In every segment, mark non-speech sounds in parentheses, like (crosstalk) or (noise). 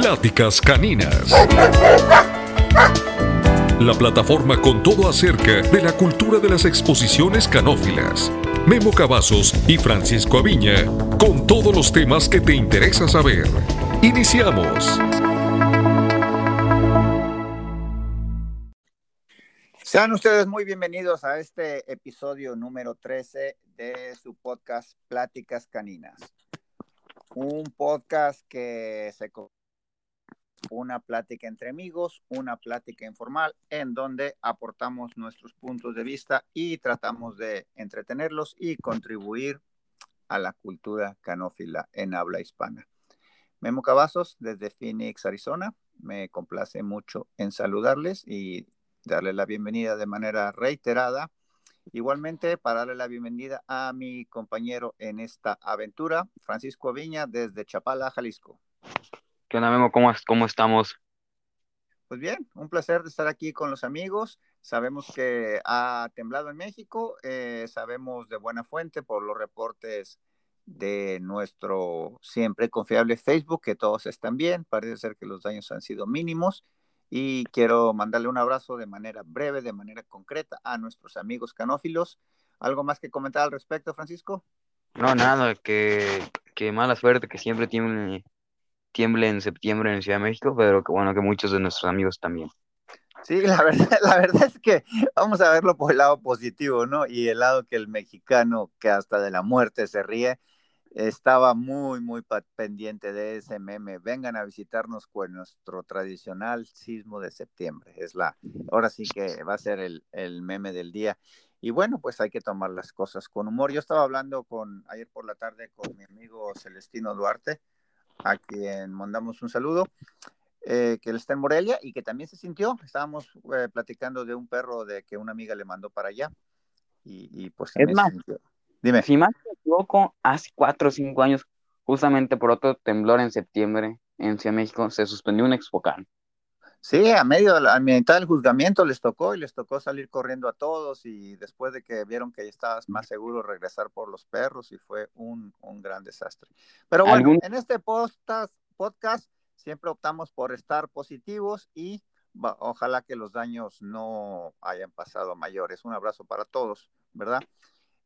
Pláticas Caninas. La plataforma con todo acerca de la cultura de las exposiciones canófilas. Memo Cavazos y Francisco Aviña con todos los temas que te interesa saber. Iniciamos. Sean ustedes muy bienvenidos a este episodio número 13 de su podcast Pláticas Caninas. Un podcast que se una plática entre amigos, una plática informal en donde aportamos nuestros puntos de vista y tratamos de entretenerlos y contribuir a la cultura canófila en habla hispana. Memo Cavazos desde Phoenix, Arizona. Me complace mucho en saludarles y darle la bienvenida de manera reiterada. Igualmente, para darle la bienvenida a mi compañero en esta aventura, Francisco Viña, desde Chapala, Jalisco. ¿Qué onda, Memo? ¿Cómo, cómo estamos? Pues bien, un placer de estar aquí con los amigos. Sabemos que ha temblado en México, eh, sabemos de buena fuente por los reportes de nuestro siempre confiable Facebook que todos están bien, parece ser que los daños han sido mínimos y quiero mandarle un abrazo de manera breve, de manera concreta a nuestros amigos canófilos. ¿Algo más que comentar al respecto, Francisco? No, nada, que, que mala suerte, que siempre tiene tiemble en septiembre en Ciudad de México, pero que bueno, que muchos de nuestros amigos también. Sí, (laughs) la verdad, es que vamos a verlo por el lado positivo, ¿no? Y el lado que el mexicano, que hasta de la muerte se ríe, estaba muy, muy pendiente de ese meme. Vengan a visitarnos con nuestro tradicional sismo de septiembre. Es la, ahora sí que va a ser el, el meme del día. Y bueno, pues hay que tomar las cosas con humor. Yo estaba hablando con, ayer por la tarde con mi amigo Celestino Duarte, a quien mandamos un saludo, eh, que él está en Morelia y que también se sintió. Estábamos eh, platicando de un perro de que una amiga le mandó para allá. Y, pues es más, Dime. Si más me equivoco, hace cuatro o cinco años, justamente por otro temblor en septiembre en Ciudad de México, se suspendió un expocal. Sí, a medio, a mitad del juzgamiento les tocó y les tocó salir corriendo a todos y después de que vieron que ya estabas más seguro regresar por los perros y fue un, un gran desastre. Pero bueno, en este podcast, podcast siempre optamos por estar positivos y ojalá que los daños no hayan pasado mayores. Un abrazo para todos, ¿verdad?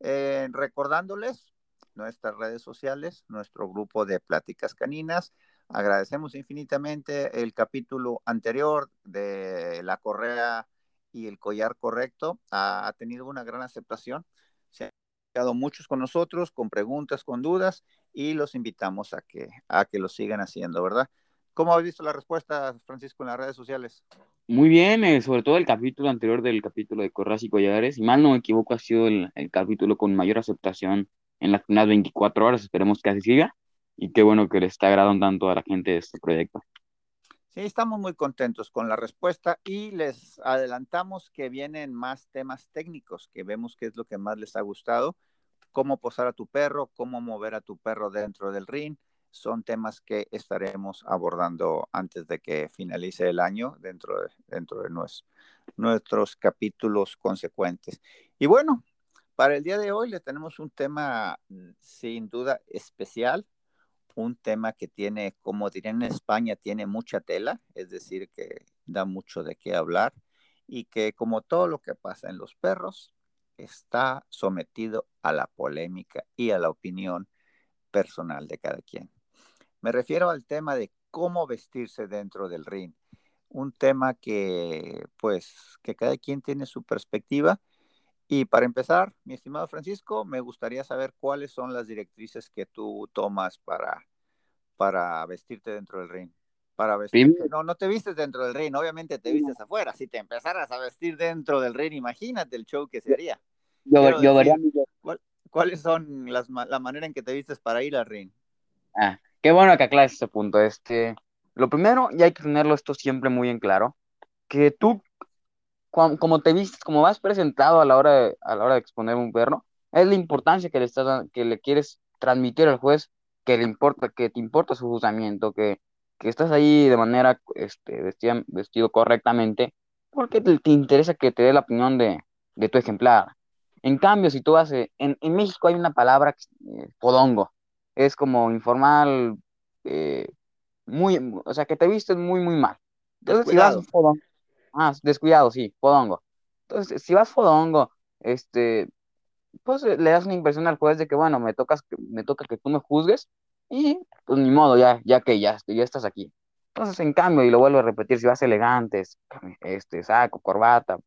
Eh, recordándoles nuestras redes sociales, nuestro grupo de pláticas caninas, Agradecemos infinitamente el capítulo anterior de la correa y el collar correcto. Ha, tenido una gran aceptación. Se han quedado muchos con nosotros, con preguntas, con dudas, y los invitamos a que, a que lo sigan haciendo, ¿verdad? ¿Cómo has visto la respuesta, Francisco, en las redes sociales? Muy bien, eh, sobre todo el capítulo anterior del capítulo de Correas y Collares. Si mal no me equivoco, ha sido el, el capítulo con mayor aceptación en las primeras 24 horas. Esperemos que así siga y qué bueno que le está agradando tanto a la gente este proyecto. Sí, estamos muy contentos con la respuesta y les adelantamos que vienen más temas técnicos que vemos que es lo que más les ha gustado, cómo posar a tu perro, cómo mover a tu perro dentro del ring. Son temas que estaremos abordando antes de que finalice el año dentro de, dentro de nuestros capítulos consecuentes. Y bueno, para el día de hoy le tenemos un tema mm, sin duda especial un tema que tiene, como dirían en España, tiene mucha tela, es decir, que da mucho de qué hablar y que como todo lo que pasa en los perros, está sometido a la polémica y a la opinión personal de cada quien. Me refiero al tema de cómo vestirse dentro del ring, un tema que pues que cada quien tiene su perspectiva y para empezar, mi estimado Francisco, me gustaría saber cuáles son las directrices que tú tomas para, para vestirte dentro del ring. Para vestirte. No, no te vistes dentro del ring, obviamente te vistes afuera. Si te empezaras a vestir dentro del ring, imagínate el show que sería. Yo, yo ¿Cuáles son las, la manera en que te vistes para ir al ring? Ah, qué bueno que aclares ese punto. Este, lo primero, y hay que tenerlo esto siempre muy en claro, que tú como te vistes, como vas presentado a la hora de, a la hora de exponer un perro, es la importancia que le estás que le quieres transmitir al juez, que le importa, que te importa su juzgamiento, que, que estás ahí de manera este, vestido, vestido correctamente, porque te, interesa que te dé la opinión de, de, tu ejemplar. En cambio, si tú vas, en, en México hay una palabra, eh, podongo, es como informal, eh, muy, o sea, que te vistes muy, muy mal. Entonces, si vas fodongo, ah, descuidado, sí, fodongo. Entonces, si vas fodongo, este, pues le das una impresión al juez de que, bueno, me tocas, me toca que tú me juzgues y pues ni modo, ya, ya que ya, ya estás aquí. Entonces, en cambio, y lo vuelvo a repetir, si vas elegantes, este, saco, corbata,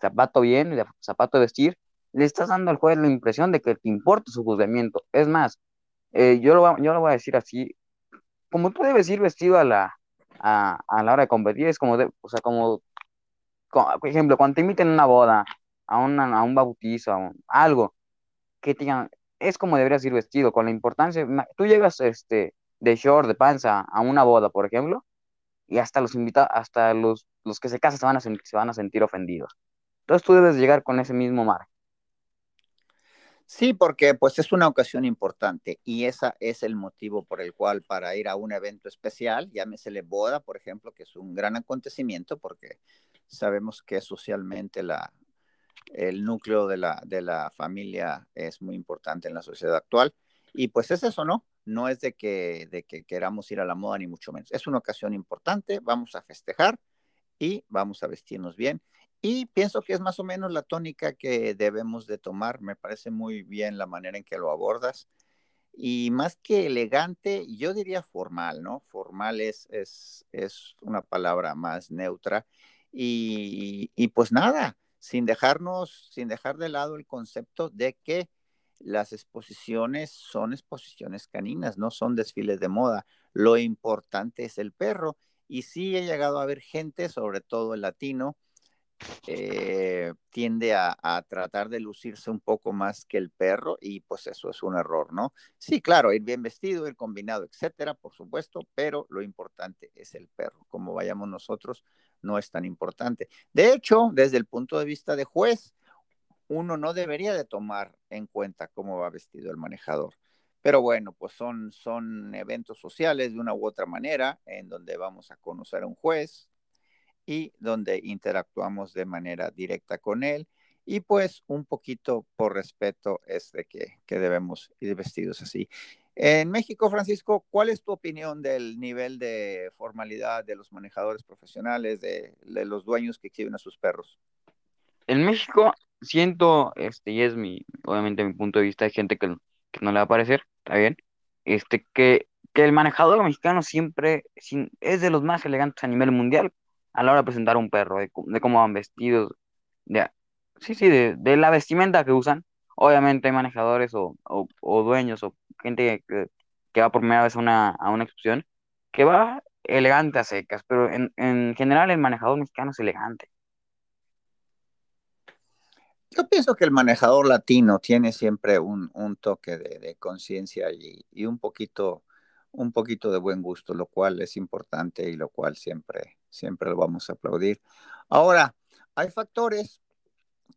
zapato bien, zapato de vestir, le estás dando al juez la impresión de que te importa su juzgamiento. Es más, eh, yo, lo, yo lo voy a decir así, como tú debes ir vestido a la, a, la hora de competir, es como, de, o sea, como, por ejemplo, cuando te inviten a una boda, a, una, a un bautizo, a algo, que te es como deberías ir vestido, con la importancia, tú llegas este, de short, de panza, a una boda, por ejemplo, y hasta los invitados, hasta los, los que se casan se van, a sentir, se van a sentir ofendidos. Entonces tú debes llegar con ese mismo mar. Sí, porque pues es una ocasión importante y ese es el motivo por el cual para ir a un evento especial, llámesele boda, por ejemplo, que es un gran acontecimiento porque sabemos que socialmente la, el núcleo de la, de la familia es muy importante en la sociedad actual. Y pues es eso, ¿no? No es de que, de que queramos ir a la moda ni mucho menos. Es una ocasión importante, vamos a festejar y vamos a vestirnos bien. Y pienso que es más o menos la tónica que debemos de tomar. Me parece muy bien la manera en que lo abordas. Y más que elegante, yo diría formal, ¿no? Formal es, es, es una palabra más neutra. Y, y, pues nada, sin dejarnos, sin dejar de lado el concepto de que las exposiciones son exposiciones caninas, no son desfiles de moda. Lo importante es el perro. Y sí he llegado a ver gente, sobre todo el latino, eh, tiende a, tratar de lucirse un poco más que el perro y pues eso es un error, ¿no? Sí, claro, ir bien vestido, ir combinado, etcétera, por supuesto, pero lo importante es el perro. Como vayamos nosotros, no es tan importante. De hecho, desde el punto de vista de juez, uno no debería de tomar en cuenta cómo va vestido el manejador. Pero bueno, pues son, son eventos sociales de una u otra manera en donde vamos a conocer a un juez, y donde interactuamos de manera directa con él. Y pues un poquito por respeto es de que, debemos ir vestidos así. En México, Francisco, ¿cuál es tu opinión del nivel de formalidad de los manejadores profesionales, de, los dueños que exhiben a sus perros? En México siento, este, y es mi, obviamente mi punto de vista, hay gente que, no le va a parecer, está bien, este, que, que el manejador mexicano siempre es de los más elegantes a nivel mundial, a la hora de presentar un perro, de, cómo van vestidos, de, sí, sí, de, la vestimenta que usan. Obviamente hay manejadores o, dueños o gente que, va por primera vez a una, a una exposición que va elegante a secas, pero en, general el manejador mexicano es elegante. Yo pienso que el manejador latino tiene siempre un, toque de, conciencia y, y, un poquito un poquito de buen gusto, lo cual es importante y lo cual siempre, siempre lo vamos a aplaudir. Ahora, hay factores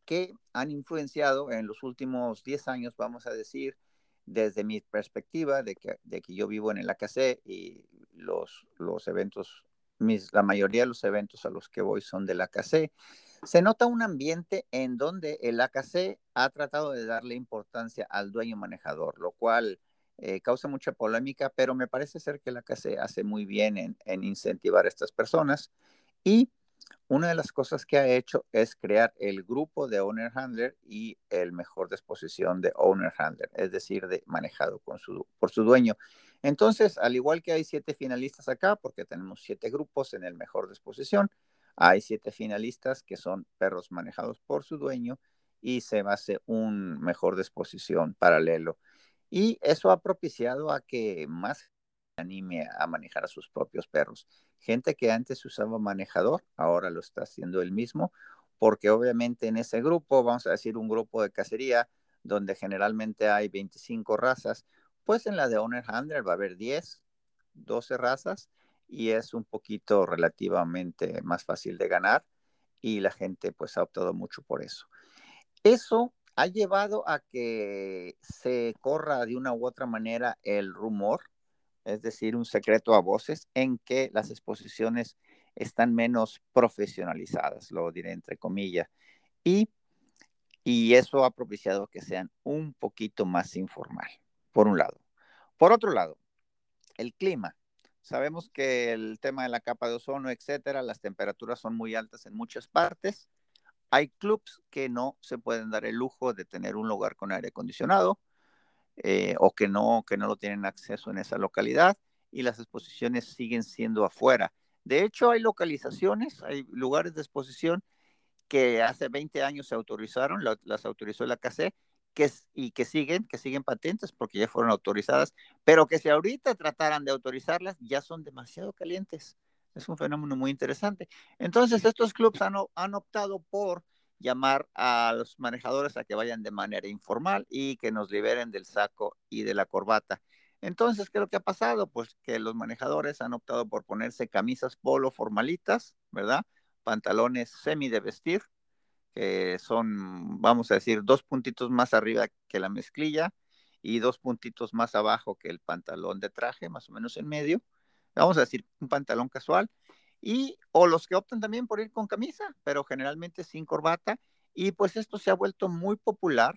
que han influenciado en los últimos 10 años, vamos a decir, desde mi perspectiva de que, de que yo vivo en el AKC y los, los eventos, mis, la mayoría de los eventos a los que voy son del AKC, se nota un ambiente en donde el AKC ha tratado de darle importancia al dueño manejador, lo cual eh, causa mucha polémica, pero me parece ser que la CACE hace muy bien en, incentivar a estas personas. Y una de las cosas que ha hecho es crear el grupo de Owner Handler y el mejor disposición de Owner Handler, es decir, de manejado con su, por su dueño. Entonces, al igual que hay siete finalistas acá, porque tenemos siete grupos en el mejor disposición, hay siete finalistas que son perros manejados por su dueño y se hace un mejor disposición paralelo. Y eso ha propiciado a que más anime a manejar a sus propios perros. Gente que antes usaba manejador, ahora lo está haciendo él mismo, porque obviamente en ese grupo, vamos a decir un grupo de cacería, donde generalmente hay 25 razas, pues en la de Owner Handler va a haber 10, 12 razas y es un poquito relativamente más fácil de ganar y la gente pues ha optado mucho por eso. Eso ha llevado a que se corra de una u otra manera el rumor, es decir, un secreto a voces, en que las exposiciones están menos profesionalizadas, lo diré entre comillas, y, y eso ha propiciado que sean un poquito más informal, por un lado. Por otro lado, el clima. Sabemos que el tema de la capa de ozono, etcétera, las temperaturas son muy altas en muchas partes. Hay clubs que no se pueden dar el lujo de tener un lugar con aire acondicionado eh, o que no, que no lo tienen acceso en esa localidad y las exposiciones siguen siendo afuera. De hecho, hay localizaciones, hay lugares de exposición que hace 20 años se autorizaron, las autorizó la CACE, que, y que siguen, que siguen patentes porque ya fueron autorizadas, pero que si ahorita trataran de autorizarlas, ya son demasiado calientes. Es un fenómeno muy interesante. Entonces, estos clubes han, han optado por llamar a los manejadores a que vayan de manera informal y que nos liberen del saco y de la corbata. Entonces, ¿qué es lo que ha pasado? Pues que los manejadores han optado por ponerse camisas polo formalitas, ¿verdad? Pantalones semi de vestir, que son, vamos a decir, dos puntitos más arriba que la mezclilla y dos puntitos más abajo que el pantalón de traje, más o menos en medio. Vamos a decir, un pantalón casual. Y, o los que optan también por ir con camisa, pero generalmente sin corbata. Y pues esto se ha vuelto muy popular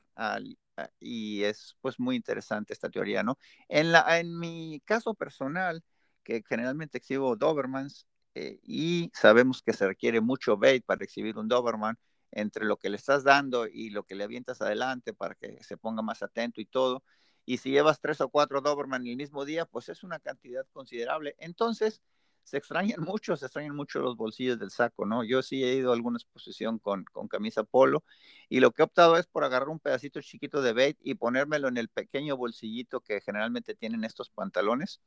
y es pues muy interesante esta teoría, ¿no? En, la, en mi caso personal, que generalmente exhibo Dobermans eh, y sabemos que se requiere mucho bait para exhibir un Doberman, entre lo que le estás dando y lo que le avientas adelante para que se ponga más atento y todo. Y si llevas tres o cuatro Doberman el mismo día, pues es una cantidad considerable. Entonces, se extrañan mucho, se extrañan mucho los bolsillos del saco, ¿no? Yo sí he ido a alguna exposición con, con camisa polo y lo que he optado es por agarrar un pedacito chiquito de bait y ponérmelo en el pequeño bolsillito que generalmente tienen estos pantalones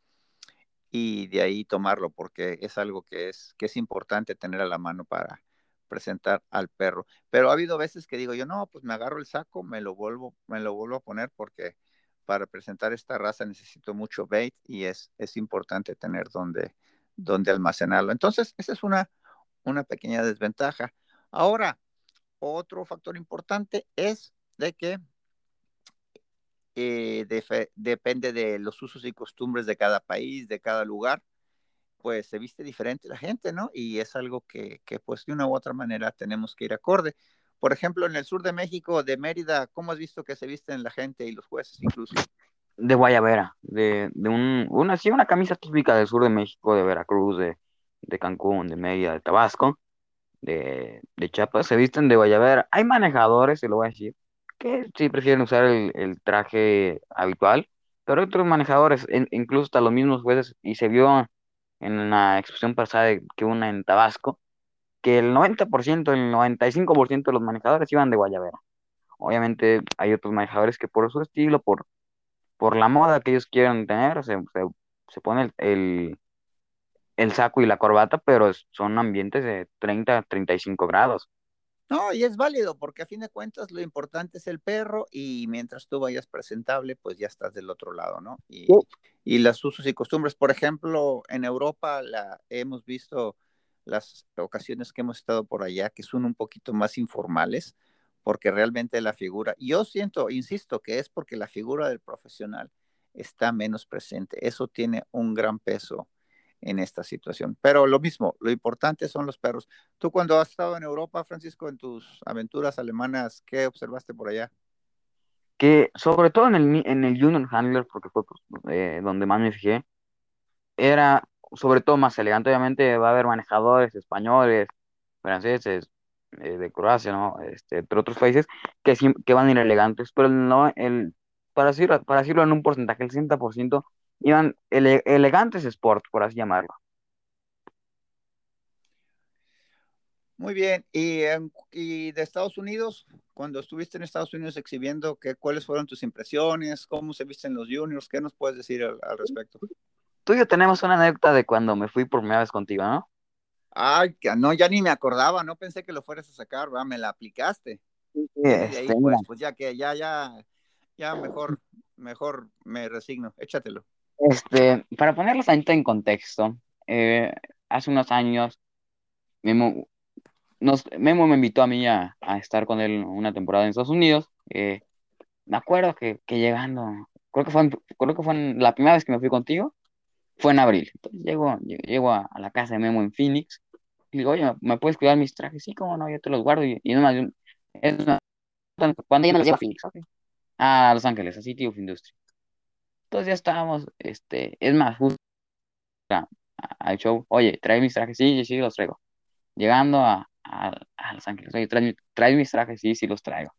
y de ahí tomarlo porque es algo que es, que es importante tener a la mano para, presentar al perro. Pero ha habido veces que digo yo, no, pues me agarro el saco, me lo vuelvo, me lo vuelvo a poner porque para presentar esta raza necesito mucho bait y es, es importante tener donde, donde almacenarlo. Entonces, esa es una, una pequeña desventaja. Ahora, otro factor importante es de que eh, depende de los usos y costumbres de cada país, de cada lugar pues se viste diferente la gente, ¿no? Y es algo que, que, pues de una u otra manera tenemos que ir acorde. Por ejemplo, en el sur de México, de Mérida, ¿cómo has visto que se visten la gente y los jueces incluso? De Guayabera, de, de un, una, una camisa típica del sur de México, de Veracruz, de, de Cancún, de Mérida, de Tabasco, de, de Chiapas, se visten de Guayabera. Hay manejadores, se lo voy a decir, que sí prefieren usar el, el traje habitual, pero hay otros manejadores, incluso hasta los mismos jueces, y se vio en una exposición pasada que una en Tabasco, que el 90%, el 95% de los manejadores iban de Guayabera. Obviamente hay otros manejadores que por su estilo, por, por la moda que ellos quieren tener, se, se, se pone el, el, saco y la corbata, pero son ambientes de 30, 35 grados. No, y es válido, porque a fin de cuentas lo importante es el perro y mientras tú vayas presentable, pues ya estás del otro lado, ¿no? Y, y las usos y costumbres, por ejemplo, en Europa la, hemos visto las ocasiones que hemos estado por allá que son un poquito más informales, porque realmente la figura, yo siento, insisto, que es porque la figura del profesional está menos presente. Eso tiene un gran peso en esta situación. Pero lo mismo, lo importante son los perros. Tú cuando has estado en Europa, Francisco, en tus aventuras alemanas, ¿qué observaste por allá? Que sobre todo en el, en el Union Handler, porque fue pues, eh, donde más me fijé, era sobre todo más elegante. Obviamente va a haber manejadores españoles, franceses, eh, de Croacia, ¿no? Este, de otros países que, que van a ir elegantes, pero no, el, para, decirlo, para decirlo en un porcentaje, el 60% iban elegantes sport, por así llamarlo. Muy bien, ¿Y, y de Estados Unidos, cuando estuviste en Estados Unidos exhibiendo, ¿qué, ¿cuáles fueron tus impresiones? ¿Cómo se visten los juniors? ¿Qué nos puedes decir al, respecto? Tú y yo tenemos una anécdota de cuando me fui por primera vez contigo, ¿no? Ay, no, ya ni me acordaba, no pensé que lo fueras a sacar, ¿verdad? Me la aplicaste. Sí, este, pues, pues, ya que ya, ya, ya mejor, mejor me resigno, échatelo. Este, para ponerlos en contexto, eh, hace unos años, Memo, nos, Memo me invitó a mí a, estar con él una temporada en Estados Unidos. Eh, me acuerdo que, que, llegando, creo que, fue, creo que fue la primera vez que me fui contigo, fue en abril. Entonces llego, llego a, la casa de Memo en Phoenix y digo, oye, ¿me puedes cuidar mis trajes? Sí, cómo no, yo te los guardo. Y, y más, es ¿cuándo ya no los a Phoenix? A Los Ángeles, a City of Industry. Entonces ya estábamos, este, es más, justo al show, oye, trae mis trajes, sí, sí, los traigo. Llegando a, a, Los Ángeles, oye, trae, mis trajes, sí, sí los traigo.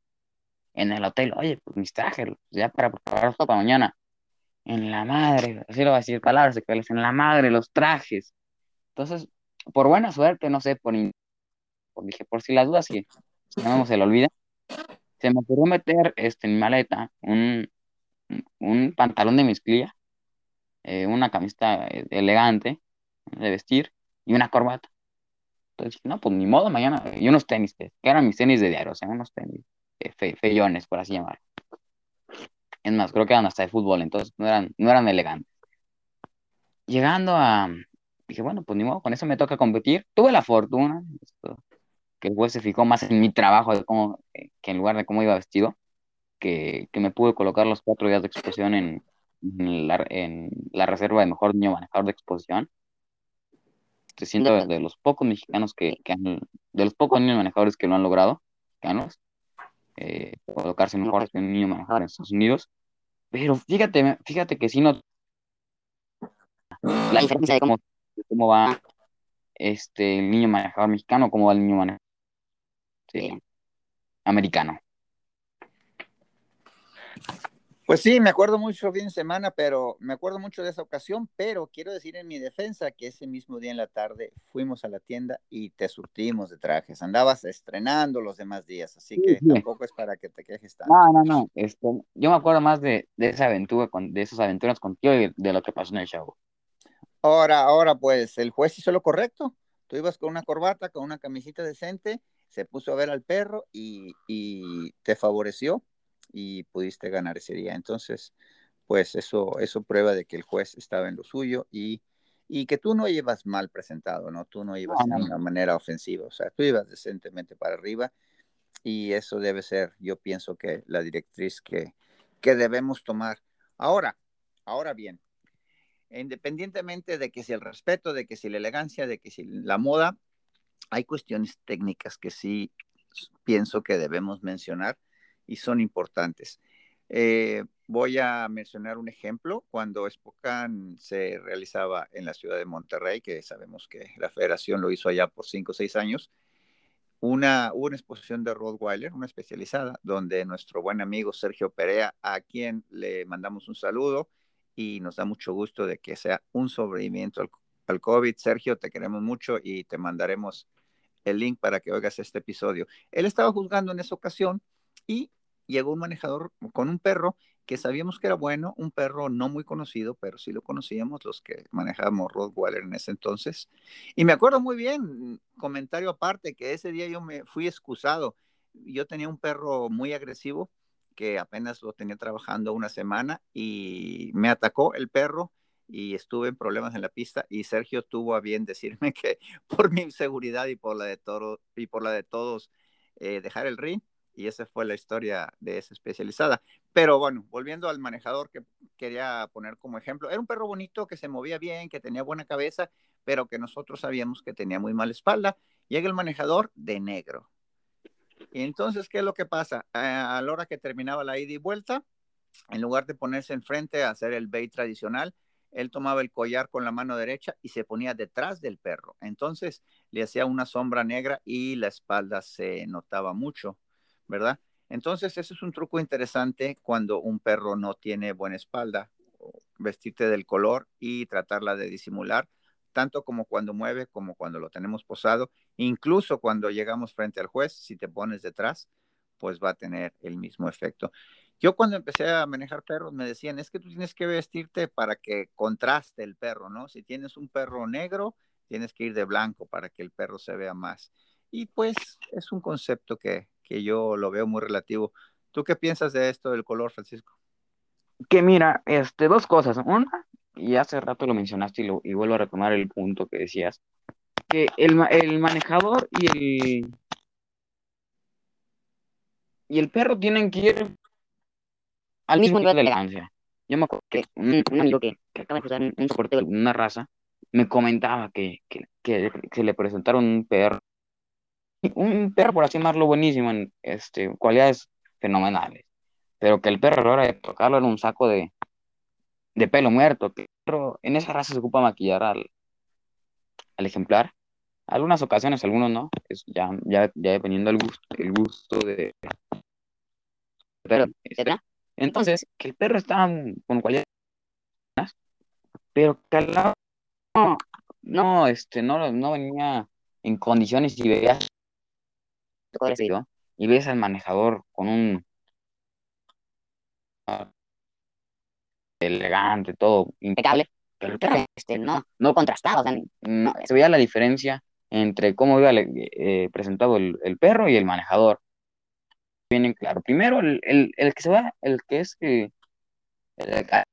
En el hotel, oye, pues mis trajes, ya para prepararlos para mañana. En la madre, así lo voy a decir, palabras sexuales, en la madre, los trajes. Entonces, por buena suerte, no sé, por, dije, por si las dudas, si, no se lo olvida, se me ocurrió meter este, en mi maleta un, un pantalón de mezclilla, eh, una camiseta eh, elegante de vestir y una corbata. Entonces, no, pues ni modo, mañana, y unos tenis, que eran mis tenis de diario, o sea, unos tenis eh, feyones, por así llamar. Es más, creo que eran hasta de fútbol, entonces no eran, no eran elegantes. Llegando a, dije, bueno, pues ni modo, con eso me toca competir. Tuve la fortuna, que el juez se fijó más en mi trabajo de cómo, que en lugar de cómo iba vestido que, me pude colocar los cuatro días de exposición en, la, en la reserva de mejor niño manejador de exposición. Siento de, los pocos mexicanos que, han, de los pocos niños manejadores que lo han logrado, mexicanos, eh, colocarse mejor que un niño manejador en Estados Unidos. Pero fíjate, fíjate que si no la diferencia de cómo, cómo va este el niño manejador mexicano, cómo va el niño manejador americano. Pues sí, me acuerdo mucho fin de semana, pero me acuerdo mucho de esa ocasión, pero quiero decir en mi defensa que ese mismo día en la tarde fuimos a la tienda y te surtimos de trajes. Andabas estrenando los demás días, así que tampoco es para que te quejes tanto. No, no, no. Esto, yo me acuerdo más de, de esa aventura, con, de esas aventuras contigo y de lo que pasó en el show. Ahora, ahora, pues el juez hizo lo correcto. Tú ibas con una corbata, con una camisita decente, se puso a ver al perro y, y te favoreció y pudiste ganar ese día. Entonces, pues eso, eso prueba de que el juez estaba en lo suyo y, y que tú no ibas mal presentado, ¿no? Tú no ibas de una manera ofensiva, o sea, tú ibas decentemente para arriba y eso debe ser, yo pienso que la directriz que, que debemos tomar. Ahora, ahora bien, independientemente de que si el respeto, de que si la elegancia, de que si la moda, hay cuestiones técnicas que sí pienso que debemos mencionar y son importantes. Eh, voy a mencionar un ejemplo. Cuando Spokane se realizaba en la ciudad de Monterrey, que sabemos que la federación lo hizo allá por cinco o seis años, una, una exposición de Rottweiler, una especializada, donde nuestro buen amigo Sergio Perea, a quien le mandamos un saludo y nos da mucho gusto de que sea un sobreviviente al, al COVID. Sergio, te queremos mucho y te mandaremos el link para que oigas este episodio. Él estaba juzgando en esa ocasión y llegó un manejador con un perro que sabíamos que era bueno, un perro no muy conocido, pero sí lo conocíamos los que manejábamos Rottweiler en ese entonces. Y me acuerdo muy bien, comentario aparte, que ese día yo me fui excusado. Yo tenía un perro muy agresivo que apenas lo tenía trabajando una semana y me atacó el perro y estuve en problemas en la pista y Sergio tuvo a bien decirme (laughs) que por mi seguridad y por la de, todo, y por la de todos eh, dejar el ring y esa fue la historia de esa especializada. Pero bueno, volviendo al manejador que quería poner como ejemplo, era un perro bonito que se movía bien, que tenía buena cabeza, pero que nosotros sabíamos que tenía muy mala espalda. Llega el manejador de negro. Y entonces, ¿qué es lo que pasa? A la hora que terminaba la ida y vuelta, en lugar de ponerse enfrente a hacer el bait tradicional, él tomaba el collar con la mano derecha y se ponía detrás del perro. Entonces le hacía una sombra negra y la espalda se notaba mucho. ¿Verdad? Entonces, ese es un truco interesante cuando un perro no tiene buena espalda, vestirte del color y tratarla de disimular, tanto como cuando mueve como cuando lo tenemos posado, incluso cuando llegamos frente al juez, si te pones detrás, pues va a tener el mismo efecto. Yo cuando empecé a manejar perros me decían, es que tú tienes que vestirte para que contraste el perro, ¿no? Si tienes un perro negro, tienes que ir de blanco para que el perro se vea más. Y pues es un concepto que, que yo lo veo muy relativo. ¿Tú qué piensas de esto del color, Francisco? Que mira, este, dos cosas. Una, y hace rato lo mencionaste y, vuelvo a retomar el punto que decías, que el, el manejador y el, y el perro tienen que ir al mismo nivel de elegancia. Yo me acuerdo que un, amigo que, acaba de usar un, soporte de una raza me comentaba que, que, que, se le presentaron un perro un perro, por así llamarlo, buenísimo, en este, cualidades fenomenales, pero que el perro a la hora de tocarlo era un saco de, de pelo muerto, pero en esa raza se ocupa maquillar al, al ejemplar. Algunas ocasiones, algunos no, es ya, ya, ya dependiendo del gusto, el gusto de... Pero, entonces, que el perro está con cualquier... Pero que al lado no, no, este, no, no venía en condiciones y veías y ves al manejador con un elegante, todo impecable, pero el perro este, no, no contrastado, no, se veía la diferencia entre cómo iba eh, presentado el, el, perro y el manejador. Vienen claro. Primero, el, el, el que se va, el que es que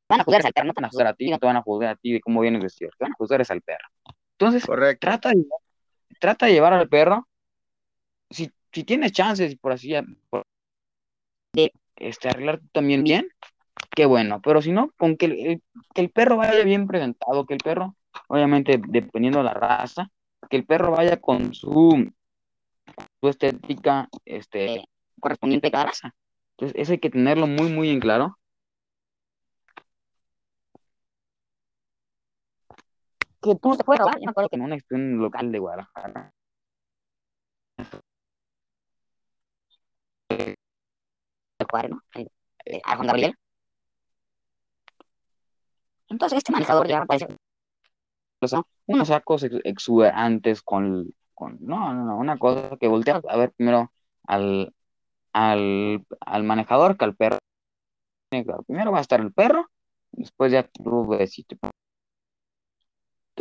van a juzgar al perro, no te van a juzgar a ti, no te van a juzgar a ti de cómo vienes vestido, te van a juzgar es al perro. Entonces, Trata, de, trata de llevar al perro, si, si tienes chances, por así, de este, arreglar también bien, qué bueno, pero si no, con que el, que el perro vaya bien presentado, que el perro, obviamente, dependiendo de la raza, que el perro vaya con su, su estética este, correspondiente a cada raza. Entonces, eso hay que tenerlo muy, muy en claro. Que tú se puede robar. Yo me acuerdo que en un, un local de Guadalajara. ¿No? A Juan Gabriel. Entonces, este manejador ya parece unos sacos exuberantes con, con no, no, no, una cosa que voltea a ver primero al, al, al manejador que al perro. Primero va a estar el perro, después ya tú deciste.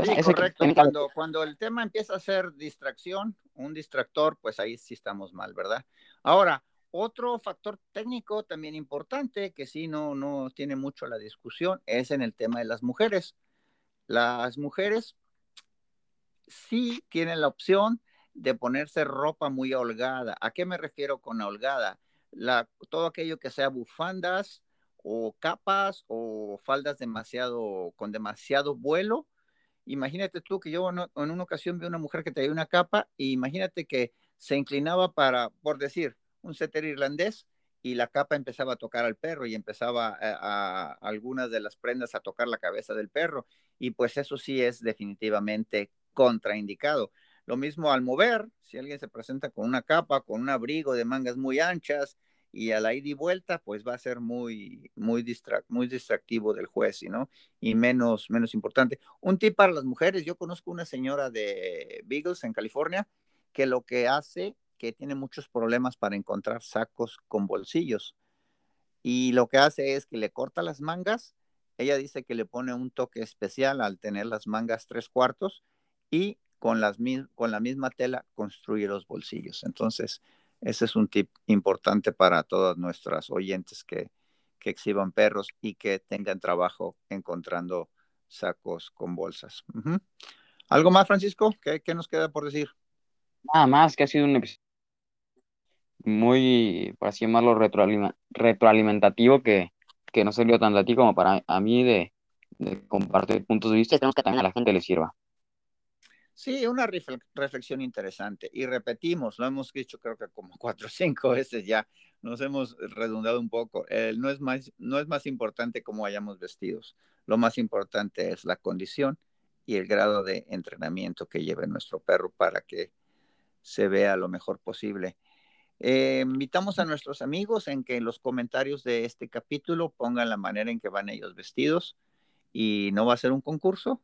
Sí, correcto. Cuando, cuando el tema empieza a ser distracción, un distractor, pues ahí sí estamos mal, ¿verdad? Ahora, otro factor técnico también importante que sí no, no tiene mucho la discusión es en el tema de las mujeres. Las mujeres sí tienen la opción de ponerse ropa muy holgada. ¿A qué me refiero con holgada? La, todo aquello que sea bufandas o capas o faldas demasiado con demasiado vuelo. Imagínate tú que yo en, una ocasión vi una mujer que traía una capa y imagínate que se inclinaba para, por decir, un setter irlandés y la capa empezaba a tocar al perro y empezaba a, algunas de las prendas a tocar la cabeza del perro y pues eso sí es definitivamente contraindicado. Lo mismo al mover, si alguien se presenta con una capa, con un abrigo de mangas muy anchas y a la ida y vuelta, pues va a ser muy, muy, muy distractivo del juez, ¿no? Y menos, menos importante. Un tip para las mujeres, yo conozco una señora de Beagles en California que lo que hace que tiene muchos problemas para encontrar sacos con bolsillos. Y lo que hace es que le corta las mangas. Ella dice que le pone un toque especial al tener las mangas tres cuartos y con, las, con la misma tela construye los bolsillos. Entonces, ese es un tip importante para todas nuestras oyentes que, que exhiban perros y que tengan trabajo encontrando sacos con bolsas. ¿Algo más, Francisco? ¿Qué, ¿Qué, nos queda por decir? Nada más, que ha sido un episodio muy, por así llamarlo, retroalimentativo que, que no salió tanto a ti como para a mí de, compartir puntos de vista. Esperemos que también a la gente le sirva. Sí, una reflexión interesante. Y repetimos, lo hemos dicho creo que como cuatro o cinco veces ya, nos hemos redundado un poco. no, es más, no es más importante cómo hayamos vestidos, lo más importante es la condición y el grado de entrenamiento que lleve nuestro perro para que se vea lo mejor posible. Eh, invitamos a nuestros amigos en que en los comentarios de este capítulo pongan la manera en que van ellos vestidos y no va a ser un concurso,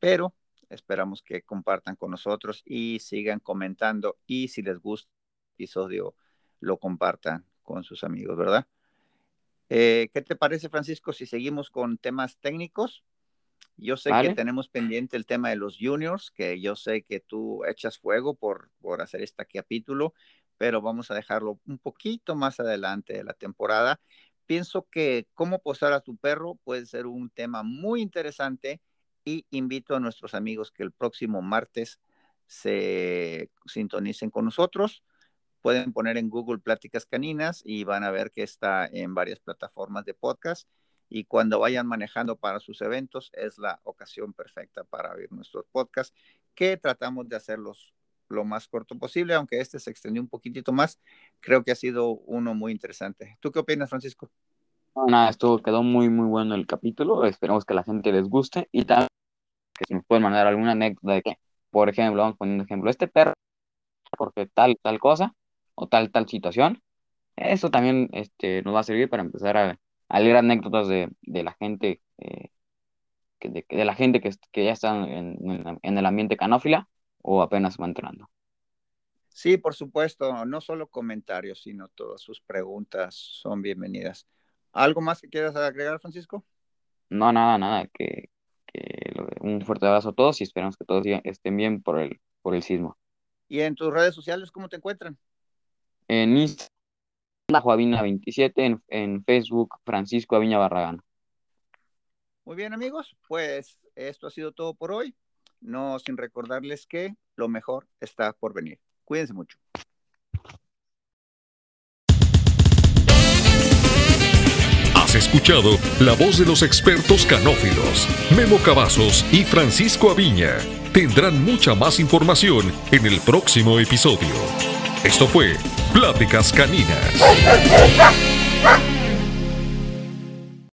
pero esperamos que compartan con nosotros y sigan comentando y si les gusta el episodio lo compartan con sus amigos, ¿verdad? Eh, ¿Qué te parece, Francisco, si seguimos con temas técnicos? Yo sé que tenemos pendiente el tema de los juniors, que yo sé que tú echas fuego por, por hacer este capítulo pero vamos a dejarlo un poquito más adelante de la temporada. Pienso que cómo posar a tu perro puede ser un tema muy interesante y invito a nuestros amigos que el próximo martes se sintonicen con nosotros. Pueden poner en Google Pláticas Caninas y van a ver que está en varias plataformas de podcast. Y cuando vayan manejando para sus eventos, es la ocasión perfecta para oír nuestros podcasts, que tratamos de hacerlos lo más corto posible, aunque este se extendió un poquitito más, creo que ha sido uno muy interesante. ¿Tú qué opinas, Francisco? nada, esto quedó muy, muy bueno el capítulo. Esperemos que a la gente les guste y también que si nos pueden mandar alguna anécdota de que, por ejemplo, vamos poniendo ejemplo, este perro, porque tal, tal cosa, o tal, tal situación, eso también este, nos va a servir para empezar a, leer anécdotas de, la gente, eh, de, de, la gente que, que ya está en, en, el ambiente canófila o apenas va entrando. Sí, por supuesto, no solo comentarios, sino todas sus preguntas son bienvenidas. ¿Algo más que quieras agregar, Francisco? No, nada, nada, que, un fuerte abrazo a todos y esperamos que todos estén bien por el, por el sismo. ¿Y en tus redes sociales cómo te encuentran? En Instagram, Joavina27, en, Facebook, Francisco Aviña Barragán. Muy bien, amigos, pues esto ha sido todo por hoy. No sin recordarles que lo mejor está por venir. Cuídense mucho. Has escuchado la voz de los expertos canófilos, Memo Cavazos y Francisco Aviña. Tendrán mucha más información en el próximo episodio. Esto fue Pláticas Caninas.